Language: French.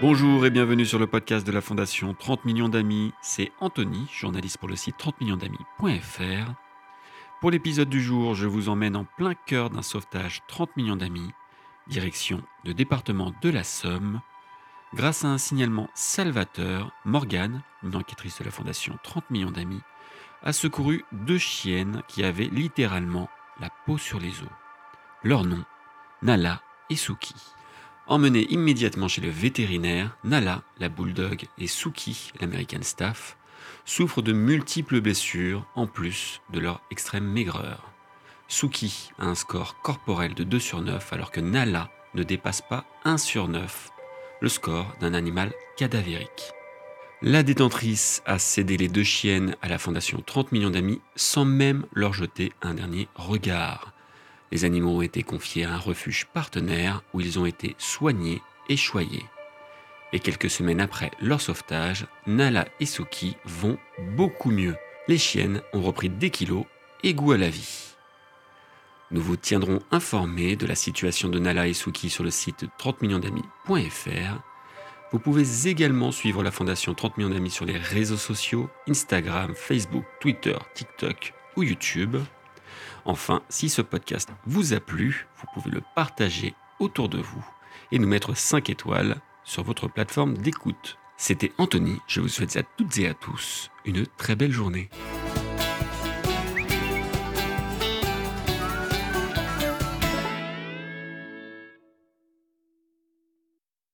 Bonjour et bienvenue sur le podcast de la Fondation 30 millions d'amis. C'est Anthony, journaliste pour le site 30 millions d'amis.fr. Pour l'épisode du jour, je vous emmène en plein cœur d'un sauvetage 30 millions d'amis, direction le département de la Somme. Grâce à un signalement salvateur, Morgane, une enquêtrice de la Fondation 30 millions d'amis, a secouru deux chiennes qui avaient littéralement la peau sur les os. Leur nom, Nala et Suki. Emmenés immédiatement chez le vétérinaire, Nala, la bulldog, et Suki, l'American Staff, souffrent de multiples blessures en plus de leur extrême maigreur. Suki a un score corporel de 2 sur 9 alors que Nala ne dépasse pas 1 sur 9, le score d'un animal cadavérique. La détentrice a cédé les deux chiennes à la fondation 30 millions d'amis sans même leur jeter un dernier regard. Les animaux ont été confiés à un refuge partenaire où ils ont été soignés et choyés. Et quelques semaines après leur sauvetage, Nala et Suki vont beaucoup mieux. Les chiennes ont repris des kilos et goût à la vie. Nous vous tiendrons informés de la situation de Nala et Suki sur le site 30 millions d'amis.fr. Vous pouvez également suivre la Fondation 30 millions d'amis sur les réseaux sociaux, Instagram, Facebook, Twitter, TikTok ou YouTube. Enfin, si ce podcast vous a plu, vous pouvez le partager autour de vous et nous mettre 5 étoiles sur votre plateforme d'écoute. C'était Anthony, je vous souhaite à toutes et à tous une très belle journée.